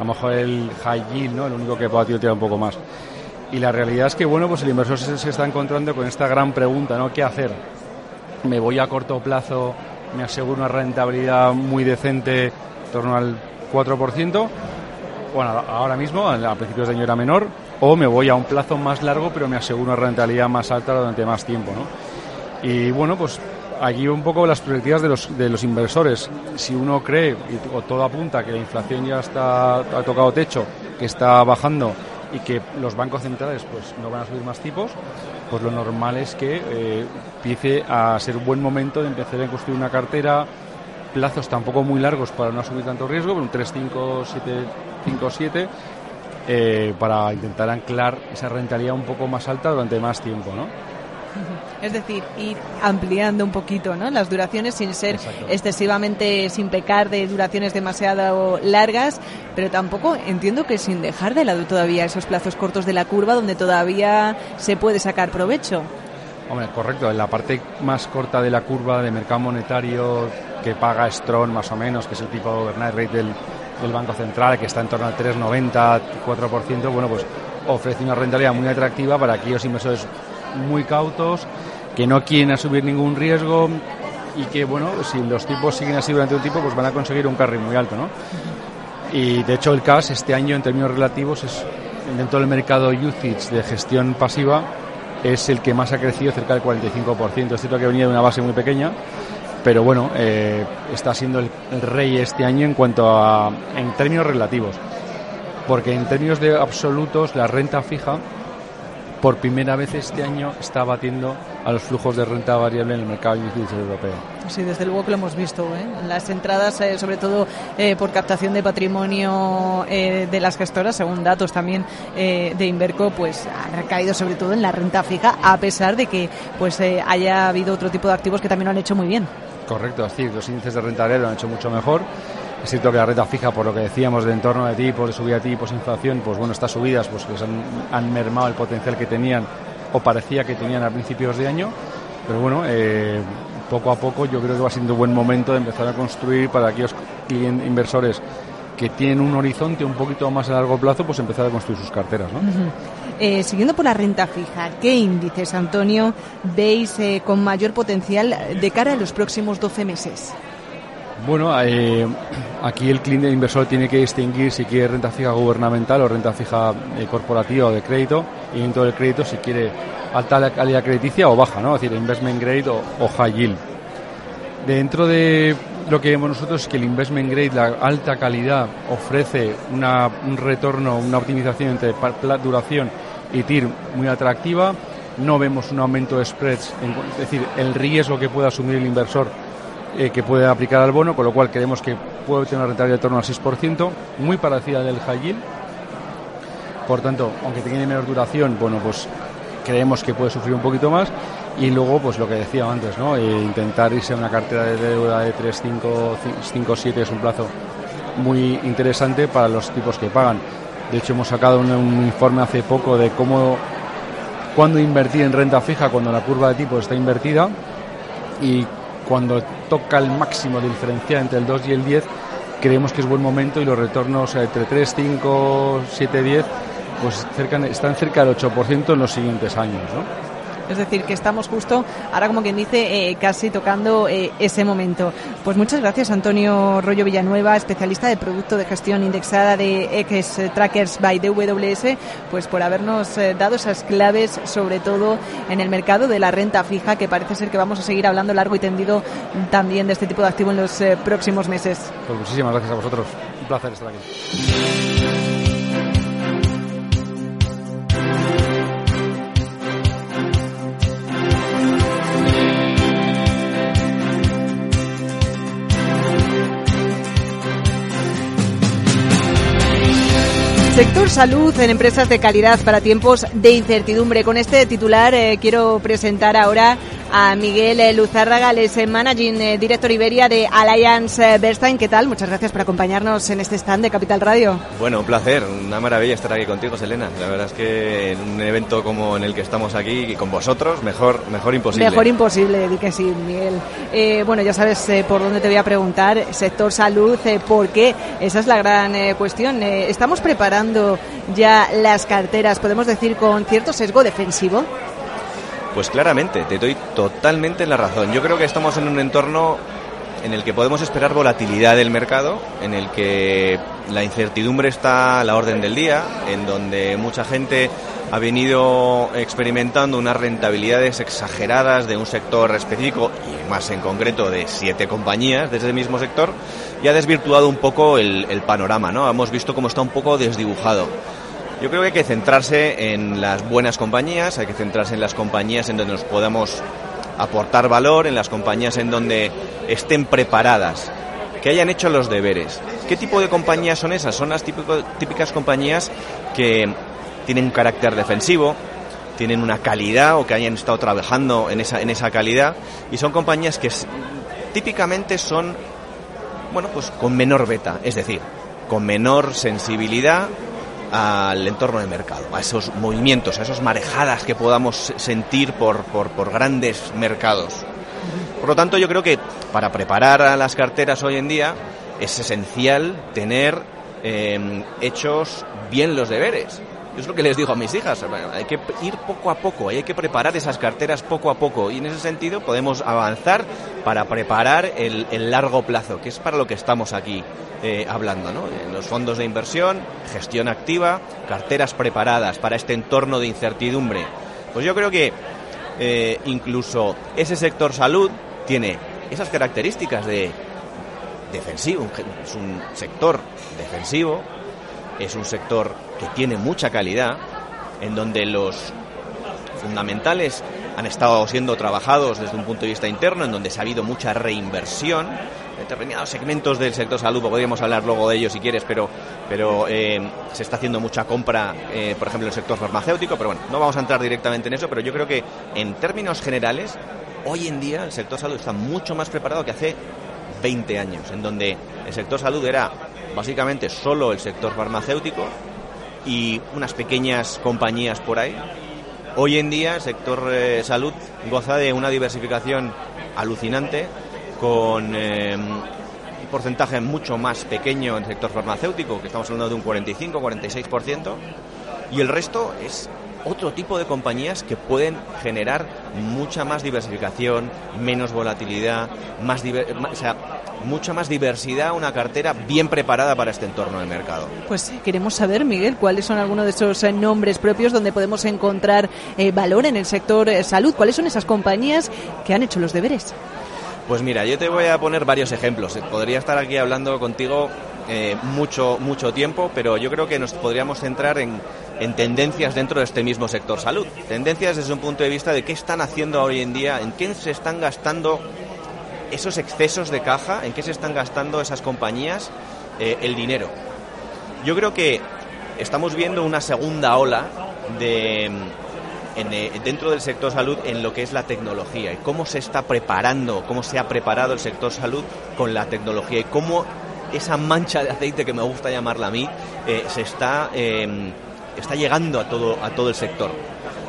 a lo mejor el high yield, ¿no? El único que pueda tirar un poco más. Y la realidad es que, bueno, pues el inversor se, está encontrando con esta gran pregunta, ¿no? ¿Qué hacer? ¿Me voy a corto plazo, me aseguro una rentabilidad muy decente, en torno al 4%? Bueno, ahora mismo, a principios de año era menor, o me voy a un plazo más largo, pero me aseguro una rentabilidad más alta durante más tiempo, ¿no? Y bueno, pues aquí un poco las perspectivas de los, de los inversores. Si uno cree, o todo apunta, que la inflación ya está, ha tocado techo, que está bajando y que los bancos centrales pues no van a subir más tipos, pues lo normal es que eh, empiece a ser un buen momento de empezar a construir una cartera, plazos tampoco muy largos para no asumir tanto riesgo, un 3, 5, 7, 5, 7, para intentar anclar esa rentabilidad un poco más alta durante más tiempo, ¿no? [LAUGHS] Es decir, ir ampliando un poquito ¿no? las duraciones sin ser excesivamente, sin pecar de duraciones demasiado largas, pero tampoco entiendo que sin dejar de lado todavía esos plazos cortos de la curva donde todavía se puede sacar provecho. Hombre, correcto. En la parte más corta de la curva de mercado monetario que paga Strong más o menos, que es el tipo de overnight rate del, del Banco Central, que está en torno al 3,90, 4%, bueno, pues ofrece una rentabilidad muy atractiva para aquellos inversores muy cautos, que no quieren asumir ningún riesgo y que, bueno, si los tipos siguen así durante un tiempo, pues van a conseguir un carry muy alto, ¿no? Y de hecho el CAS este año en términos relativos es dentro del mercado usage de gestión pasiva es el que más ha crecido cerca del 45%. Es cierto que venía de una base muy pequeña, pero bueno, eh, está siendo el, el, rey este año en cuanto a en términos relativos, porque en términos de absolutos la renta fija por primera vez este año está batiendo a los flujos de renta variable en el mercado europeo. Sí, desde luego que lo hemos visto. ¿eh? Las entradas, eh, sobre todo eh, por captación de patrimonio eh, de las gestoras, según datos también de Inverco, pues han recaído sobre todo en la renta fija, a pesar de que pues haya habido otro tipo de activos que también lo han hecho muy bien. Correcto, es decir, los índices de renta variable lo han hecho mucho mejor es cierto que la renta fija, por lo que decíamos de entorno de tipos, de subida de tipos, inflación, pues bueno, estas subidas pues han mermado el potencial que tenían o parecía que tenían a principios de año. Pero bueno, eh, poco a poco yo creo que va siendo un buen momento de empezar a construir para aquellos inversores que tienen un horizonte un poquito más a largo plazo, pues empezar a construir sus carteras. ¿no? Eh, siguiendo por la renta fija, ¿qué índices, Antonio, veis eh, con mayor potencial de cara a los próximos 12 meses? Bueno, eh, aquí el cliente inversor tiene que distinguir si quiere renta fija gubernamental o renta fija eh, corporativa o de crédito y dentro del crédito si quiere alta calidad crediticia o baja, ¿no? Es decir, investment grade o, high yield. Dentro de lo que vemos nosotros es que el investment grade, la alta calidad, ofrece una, un retorno, una optimización entre duración y TIR muy atractiva. No vemos un aumento de spreads, es decir, el riesgo que puede asumir el inversor eh, que puede aplicar al bono, con lo cual creemos que puede tener una rentabilidad de torno al 6%, muy parecida del high yield. Por tanto, aunque tiene menor duración, bueno, pues creemos que puede sufrir un poquito más. Y luego pues lo que decía antes no eh, intentar irse a una cartera de deuda de 3, 5, 5, 7 es un plazo muy interesante para los tipos que pagan. De hecho hemos sacado un, informe hace poco de cómo cuándo invertir en renta fija cuando la curva de tipo está invertida y cuando toca el máximo de diferencial entre el 2 y el 10 creemos que es buen momento y los retornos entre 3, 5, 7, 10 pues están cerca del 8% en los siguientes años ¿no? Es decir, que estamos justo ahora, como quien dice, eh, casi tocando eh, ese momento. Pues muchas gracias, Antonio Rollo Villanueva, especialista de producto de gestión indexada de X Trackers by DWS, pues por habernos eh, dado esas claves, sobre todo en el mercado de la renta fija, que parece ser que vamos a seguir hablando largo y tendido también de este tipo de activo en los próximos meses. Pues muchísimas gracias a vosotros. Un placer estar aquí. Sector salud en empresas de calidad para tiempos de incertidumbre. Con este titular eh, quiero presentar ahora a Miguel eh, Luzárraga, es Managing eh, Director Iberia de Alliance Bernstein. ¿Qué tal? Muchas gracias por acompañarnos en este stand de Capital Radio. Bueno, un placer, una maravilla estar aquí contigo, Selena. La verdad es que en un evento como en el que estamos aquí con vosotros, mejor, mejor imposible. Mejor imposible, di que sí, Miguel. Eh, bueno, ya sabes eh, por dónde te voy a preguntar. Sector salud, eh, ¿por qué? Esa es la gran eh, cuestión. Eh, ¿Estamos preparando ya las carteras, podemos decir, con cierto sesgo defensivo? Pues claramente, te doy totalmente la razón. Yo creo que estamos en un entorno en el que podemos esperar volatilidad del mercado, en el que la incertidumbre está a la orden del día, en donde mucha gente ha venido experimentando unas rentabilidades exageradas de un sector específico y más en concreto de siete compañías de ese mismo sector y ha desvirtuado un poco el, el panorama, ¿no? Hemos visto cómo está un poco desdibujado. Yo creo que hay que centrarse en las buenas compañías, hay que centrarse en las compañías en donde nos podamos aportar valor, en las compañías en donde estén preparadas, que hayan hecho los deberes. ¿Qué tipo de compañías son esas? Son las típico, típicas compañías que tienen un carácter defensivo, tienen una calidad o que hayan estado trabajando en esa, en esa calidad y son compañías que típicamente son, bueno, pues con menor beta, es decir, con menor sensibilidad al entorno de mercado, a esos movimientos, a esas marejadas que podamos sentir por, por, grandes mercados. Por lo tanto, yo creo que para preparar a las carteras hoy en día es esencial tener eh, hechos bien los deberes. Es lo que les digo a mis hijas, hay que ir poco a poco, hay que preparar esas carteras poco a poco y en ese sentido podemos avanzar para preparar el, largo plazo, que es para lo que estamos aquí eh, hablando, ¿no? En los fondos de inversión, gestión activa, carteras preparadas para este entorno de incertidumbre. Pues yo creo que eh, incluso ese sector salud tiene esas características de defensivo, es un sector defensivo, es un sector que tiene mucha calidad, en donde los fundamentales han estado siendo trabajados desde un punto de vista interno, en donde se ha habido mucha reinversión, determinados segmentos del sector salud, podríamos hablar luego de ellos si quieres, pero, pero eh, se está haciendo mucha compra, eh, por ejemplo, en el sector farmacéutico, pero bueno, no vamos a entrar directamente en eso, pero yo creo que en términos generales, hoy en día el sector salud está mucho más preparado que hace 20 años, en donde el sector salud era básicamente solo el sector farmacéutico y unas pequeñas compañías por ahí. Hoy en día el sector eh, salud goza de una diversificación alucinante con eh, porcentaje mucho más pequeño en el sector farmacéutico, que estamos hablando de un 45-46%, y el resto es otro tipo de compañías que pueden generar mucha más diversificación, menos volatilidad, más o sea, mucha más diversidad, una cartera bien preparada para este entorno de mercado. Pues queremos saber, Miguel, cuáles son algunos de esos eh, nombres propios donde podemos encontrar eh, valor en el sector eh, salud. ¿Cuáles son esas compañías que han hecho los deberes? Pues mira, yo te voy a poner varios ejemplos. Podría estar aquí hablando contigo mucho, mucho tiempo, pero yo creo que nos podríamos centrar en, en tendencias dentro de este mismo sector salud. Tendencias desde un punto de vista de qué están haciendo hoy en día, en qué se están gastando esos excesos de caja, en qué se están gastando esas compañías eh, el dinero. Yo creo que estamos viendo una segunda ola de, eh, dentro del sector salud en lo que es la tecnología y cómo se está preparando, cómo se ha preparado el sector salud con la tecnología y cómo esa mancha de aceite que me gusta llamarla a mí eh, se está, está llegando a todo, a todo el sector.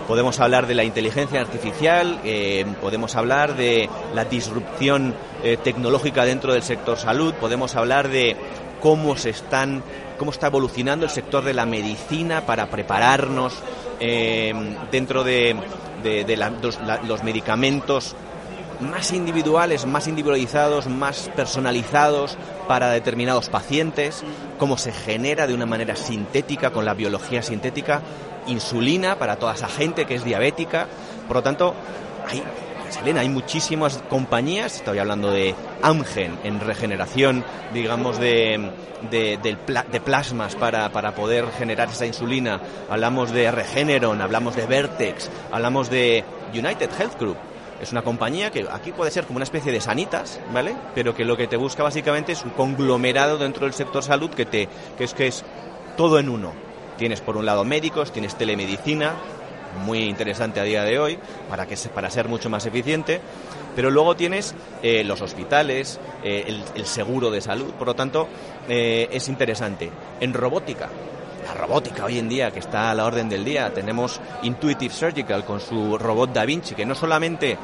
Podemos hablar de la inteligencia artificial, eh, podemos hablar de la disrupción eh, tecnológica dentro del sector salud, podemos hablar de cómo se están, cómo está evolucionando el sector de la medicina para prepararnos eh, dentro de, los medicamentos más individuales, más individualizados, más personalizados para determinados pacientes, cómo se genera de una manera sintética, con la biología sintética, insulina para toda esa gente que es diabética. Por lo tanto, hay, hay muchísimas compañías, estoy hablando de Amgen en regeneración, digamos, de, de, plasmas para, para, poder generar esa insulina, hablamos de Regeneron, hablamos de Vertex, hablamos de United Health Group. Es una compañía que aquí puede ser como una especie de sanitas, ¿vale? Pero que lo que te busca básicamente es un conglomerado dentro del sector salud que te que es que es todo en uno Tienes por un lado médicos, tienes telemedicina, muy interesante a día de hoy, para, que, para ser mucho más eficiente, pero luego tienes eh, los hospitales, eh, el, seguro de salud, por lo tanto eh, es interesante. En robótica, la robótica hoy en día que está a la orden del día, tenemos Intuitive Surgical con su robot Da Vinci, que no solamente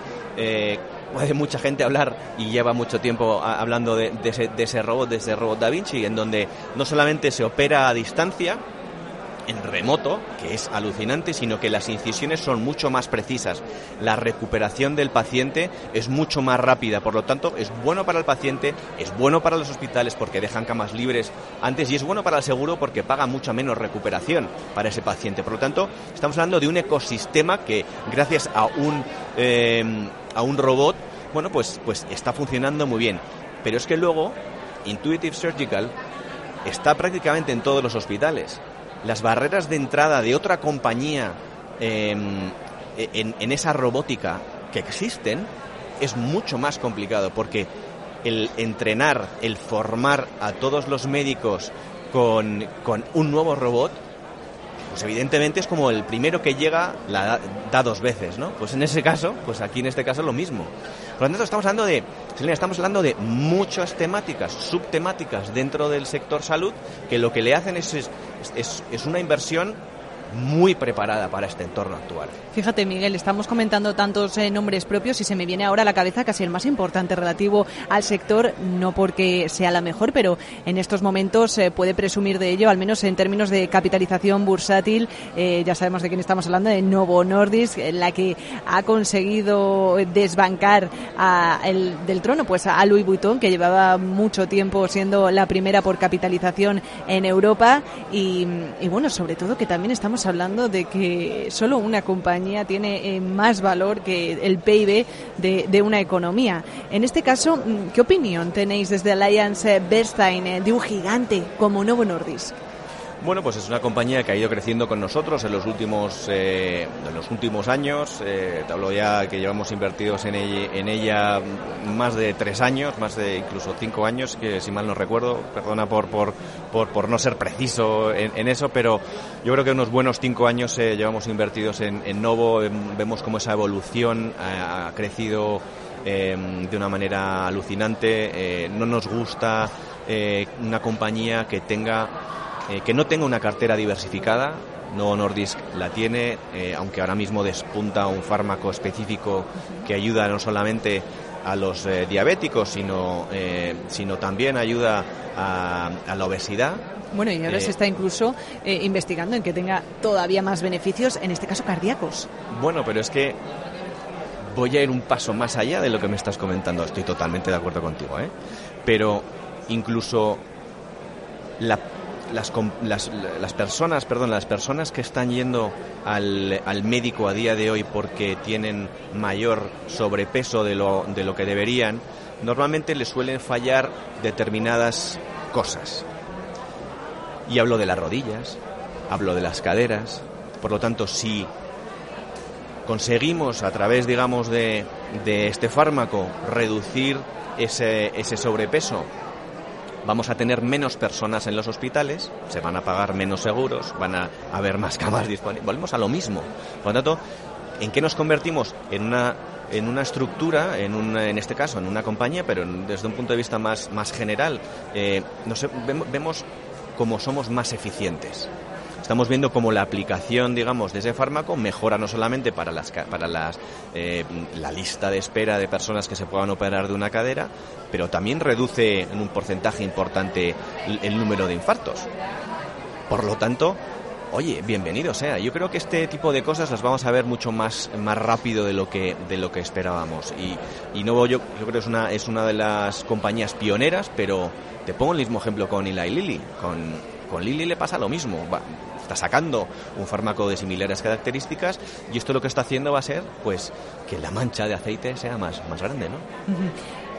puede mucha gente hablar y lleva mucho tiempo hablando de, ese, de ese robot, de ese robot Da Vinci, en donde no solamente se opera a distancia, en remoto, que es alucinante, sino que las incisiones son mucho más precisas. La recuperación del paciente es mucho más rápida, por lo tanto es bueno para el paciente, es bueno para los hospitales porque dejan camas libres antes y es bueno para el seguro porque paga mucha menos recuperación para ese paciente. Por lo tanto, estamos hablando de un ecosistema que gracias a un, eh, a un robot, bueno, pues, pues está funcionando muy bien. Pero es que luego Intuitive Surgical está prácticamente en todos los hospitales las barreras de entrada de otra compañía em, en, esa robótica que existen es mucho más complicado porque el entrenar, el formar a todos los médicos con, con un nuevo robot, pues evidentemente es como el primero que llega la da, dos veces, ¿no? Pues en ese caso, pues aquí en este caso lo mismo. Por lo tanto, estamos hablando de, estamos hablando de muchas temáticas, subtemáticas dentro del sector salud que lo que le hacen es, es una inversión muy preparada para este entorno actual. Fíjate, Miguel, estamos comentando tantos eh, nombres propios y se me viene ahora a la cabeza casi el más importante relativo al sector, no porque sea la mejor, pero en estos momentos se puede presumir de ello, al menos en términos de capitalización bursátil. Eh, ya sabemos de quién estamos hablando, de Novo Nordisk, la que ha conseguido desbancar el, del trono pues a Louis Vuitton, que llevaba mucho tiempo siendo la primera por capitalización en Europa y bueno, sobre todo que también estamos hablando de que solo una compañía tiene eh, más valor que el PIB de, una economía. En este caso, mm, ¿qué opinión tenéis desde Alliance Bernstein eh, de un gigante como Novo Nordisk? Bueno, pues es una compañía que ha ido creciendo con nosotros en los últimos, eh, en los últimos años. Eh, te hablo ya que llevamos invertidos en ella, en más de tres años, más de incluso cinco años, que si mal no recuerdo, perdona por, por, por, por no ser preciso en, eso, pero yo creo que unos buenos cinco años eh, llevamos invertidos en, en Novo. Vemos cómo esa evolución ha, crecido de una manera alucinante. no nos gusta una compañía que tenga eh, que no tenga una cartera diversificada. No Nordisk la tiene, eh, aunque ahora mismo despunta un fármaco específico que ayuda no solamente a los eh, diabéticos, sino, eh, sino también ayuda a, a la obesidad. Bueno, y ahora Eh, se está incluso investigando en que tenga todavía más beneficios, en este caso cardíacos. Bueno, pero es que voy a ir un paso más allá de lo que me estás comentando. Estoy totalmente de acuerdo contigo, ¿eh? Pero incluso la- las, las- las personas, perdón, las personas que están yendo al, al médico a día de hoy porque tienen mayor sobrepeso de lo, de lo que deberían, normalmente les suelen fallar determinadas cosas. Y hablo de las rodillas, hablo de las caderas. Por lo tanto, si conseguimos a través, digamos, de, de este fármaco reducir ese, ese sobrepeso, vamos a tener menos personas en los hospitales, se van a pagar menos seguros, van a haber más camas disponibles. Volvemos a lo mismo. Por lo tanto, ¿en qué nos convertimos? En una en una estructura, en, una, en este caso en una compañía, pero en- desde un punto de vista más, más general, eh, nos- vemos cómo somos más eficientes. Estamos viendo cómo la aplicación, digamos, de ese fármaco mejora no solamente para las para las eh, la lista de espera de personas que se puedan operar de una cadera, pero también reduce en un porcentaje importante el, número de infartos. Por lo tanto, oye, bienvenido sea. Yo creo que este tipo de cosas las vamos a ver mucho más, más rápido de lo que, de lo que esperábamos. Y, y Novo yo, yo creo que es una, es una de las compañías pioneras, pero te pongo el mismo ejemplo con Eli Lilly. Con, con Lilly le pasa lo mismo. Está sacando un fármaco de similares características y esto lo que está haciendo va a ser pues que la mancha de aceite sea más, más grande, ¿no?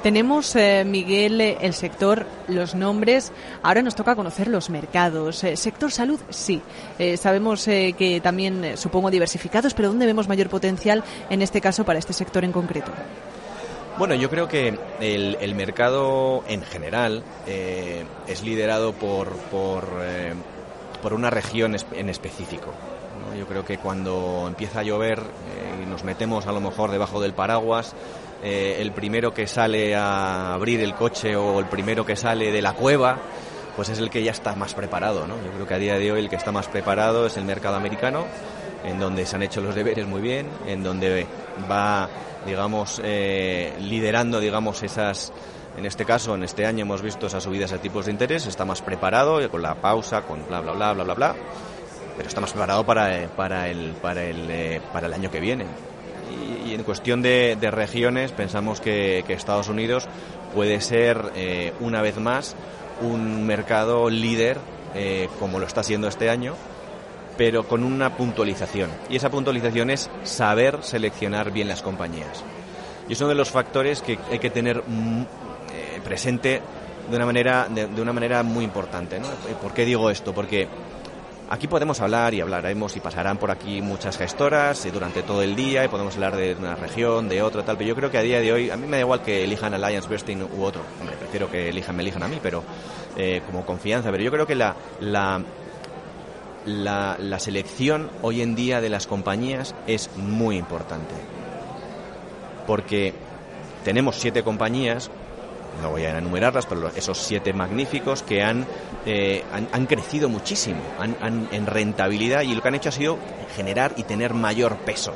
Tenemos, eh, Miguel, eh, el sector, los nombres. Ahora nos toca conocer los mercados. Eh, sector salud, sí. Eh, sabemos que también, supongo, diversificados, pero ¿dónde vemos mayor potencial en este caso para este sector en concreto? Bueno, yo creo que el, el mercado en general es liderado por, por, por una región en específico. ¿no? Yo creo que cuando empieza a llover eh, y nos metemos a lo mejor debajo del paraguas, eh, el primero que sale a abrir el coche o el primero que sale de la cueva, pues es el que ya está más preparado. ¿no? Yo creo que a día de hoy el que está más preparado es el mercado americano, en donde se han hecho los deberes muy bien, en donde va, digamos, eh, liderando, digamos, esas, en este caso, en este año hemos visto esas subidas de tipos de interés, está más preparado con la pausa, con bla, bla, bla, bla, bla, bla, pero está más preparado para, eh, para, el, para, el, eh, para el año que viene. Y, en cuestión de, regiones, pensamos que, que Estados Unidos puede ser, eh, una vez más, un mercado líder, como lo está siendo este año, pero con una puntualización. Y esa puntualización es saber seleccionar bien las compañías. Y es uno de los factores que hay que tener presente de una manera, de, una manera muy importante. ¿no? ¿Por qué digo esto? Porque aquí podemos hablar y hablaremos y pasarán por aquí muchas gestoras eh, durante todo el día y podemos hablar de una región, de otra, tal. Pero yo creo que a día de hoy, a mí me da igual que elijan Alliance Bursting u otro. Hombre, prefiero que elijan, me elijan a mí, pero eh, como confianza. Pero yo creo que la, la selección hoy en día de las compañías es muy importante. Porque tenemos siete compañías, no voy a enumerarlas, pero esos siete magníficos que han, eh, han, crecido muchísimo han- en rentabilidad y lo que han hecho ha sido generar y tener mayor peso.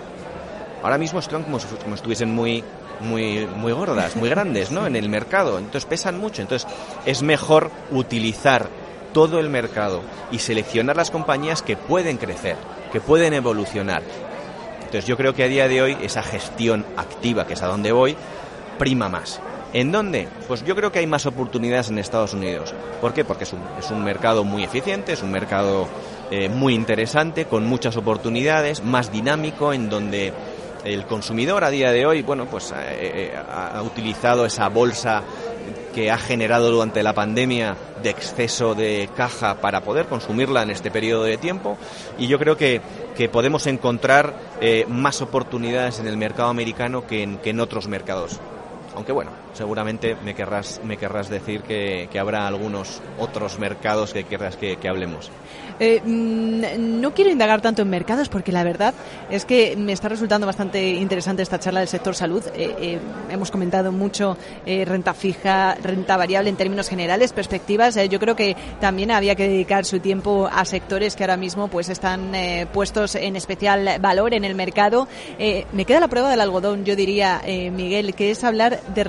Ahora mismo están como como estuviesen muy, muy, muy gordas, muy grandes, ¿no? En el mercado. Entonces pesan mucho. Entonces es mejor utilizar todo el mercado y seleccionar las compañías que pueden crecer, que pueden evolucionar. Entonces yo creo que a día de hoy esa gestión activa, que es a donde voy, prima más. ¿En dónde? Pues yo creo que hay más oportunidades en Estados Unidos. ¿Por qué? Porque es un, es un mercado muy eficiente, es un mercado eh, muy interesante, con muchas oportunidades, más dinámico, en donde el consumidor a día de hoy, bueno, pues eh, eh, ha, utilizado esa bolsa que ha generado durante la pandemia de exceso de caja para poder consumirla en este periodo de tiempo y yo creo que, que podemos encontrar eh, más oportunidades en el mercado americano que en, que en otros mercados. Aunque bueno, seguramente me querrás, me querrás decir que, habrá algunos otros mercados que querrás que, hablemos. Eh, mm, no quiero indagar tanto en mercados porque la verdad es que me está resultando bastante interesante esta charla del sector salud. Eh, eh, hemos comentado mucho renta fija, renta variable en términos generales, perspectivas. Yo creo que también había que dedicar su tiempo a sectores que ahora mismo pues están puestos en especial valor en el mercado. Me queda la prueba del algodón, yo diría, Miguel, que es hablar de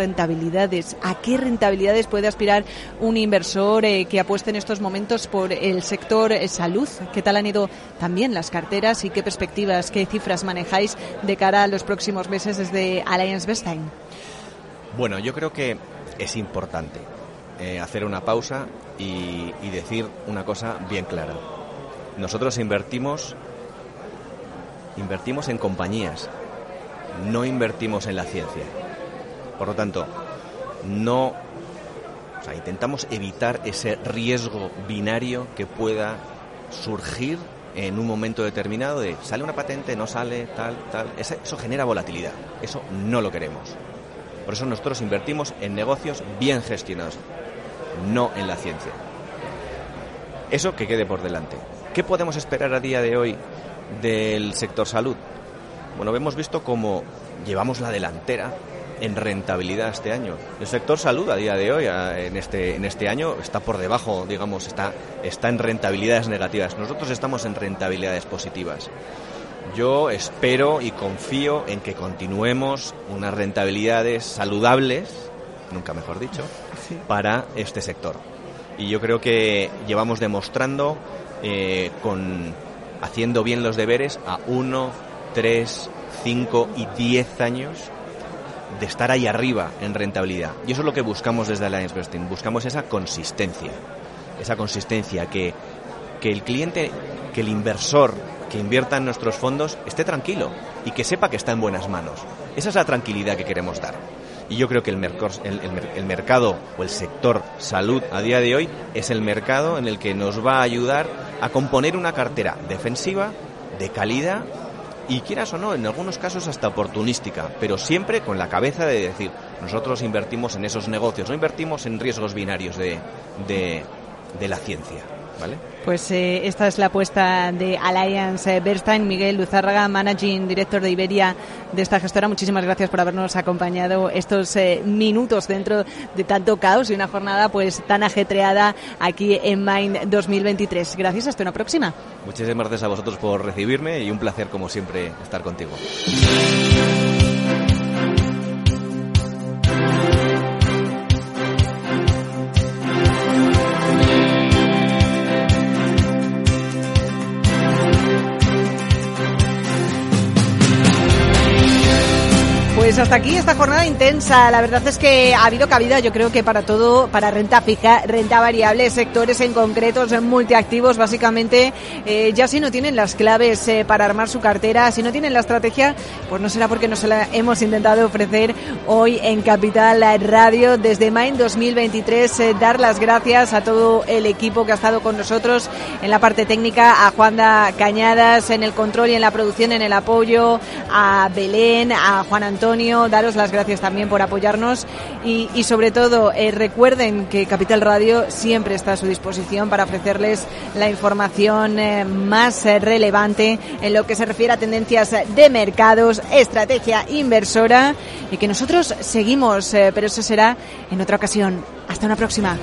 ¿A qué rentabilidades puede aspirar un inversor eh, que apueste en estos momentos por el sector eh, salud? ¿Qué tal han ido también las carteras y qué perspectivas, qué cifras manejáis de cara a los próximos meses desde Allianz Bestein? Bueno, yo creo que es importante eh, hacer una pausa y, y decir una cosa bien clara. Nosotros invertimos invertimos en compañías, no invertimos en la ciencia. Por lo tanto, no intentamos evitar ese riesgo binario que pueda surgir en un momento determinado de sale una patente, no sale, tal, tal. Eso, eso genera volatilidad. Eso no lo queremos. Por eso nosotros invertimos en negocios bien gestionados, no en la ciencia. Eso que quede por delante. ¿Qué podemos esperar a día de hoy del sector salud? Bueno, hemos visto cómo llevamos la delantera en rentabilidad este año. El sector salud a día de hoy, en este, en este año, está por debajo, digamos, está, está en rentabilidades negativas. Nosotros estamos en rentabilidades positivas. Yo espero y confío en que continuemos unas rentabilidades saludables, nunca mejor dicho, sí. para este sector. Y yo creo que llevamos demostrando eh, con haciendo bien los deberes a uno, tres, cinco y diez años de estar ahí arriba en rentabilidad. Y eso es lo que buscamos desde Alliance Investing. Buscamos esa consistencia. Esa consistencia que, que el cliente, que el inversor que invierta en nuestros fondos esté tranquilo y que sepa que está en buenas manos. Esa es la tranquilidad que queremos dar. Y yo creo que el, merc el, el, el, mercado o el sector salud a día de hoy es el mercado en el que nos va a ayudar a componer una cartera defensiva, de calidad y quieras o no, en algunos casos hasta oportunística, pero siempre con la cabeza de decir, nosotros invertimos en esos negocios, no invertimos en riesgos binarios de, de, de la ciencia. ¿Vale? Pues eh, esta es la apuesta de Alliance Bernstein. Miguel Luzárraga, Managing Director de Iberia de esta gestora. Muchísimas gracias por habernos acompañado estos eh, minutos dentro de tanto caos y una jornada pues tan ajetreada aquí en Mind 2023. Gracias, hasta una próxima. Muchísimas gracias a vosotros por recibirme y un placer como siempre estar contigo. Hasta aquí esta jornada intensa. La verdad es que ha habido cabida, yo creo que para todo, para renta fija, renta variable, sectores en concretos, en multiactivos, básicamente, eh, ya si no tienen las claves eh, para armar su cartera, si no tienen la estrategia, pues no será porque no se la hemos intentado ofrecer hoy en Capital Radio desde Main 2023. Eh, dar las gracias a todo el equipo que ha estado con nosotros en la parte técnica, a Juanda Cañadas en el control y en la producción, en el apoyo, a Belén, a Juan Antonio Daros las gracias también por apoyarnos y, y sobre todo eh, recuerden que Capital Radio siempre está a su disposición para ofrecerles la información eh, más eh, relevante en lo que se refiere a tendencias de mercados, estrategia inversora y que nosotros seguimos, pero eso será en otra ocasión. Hasta una próxima.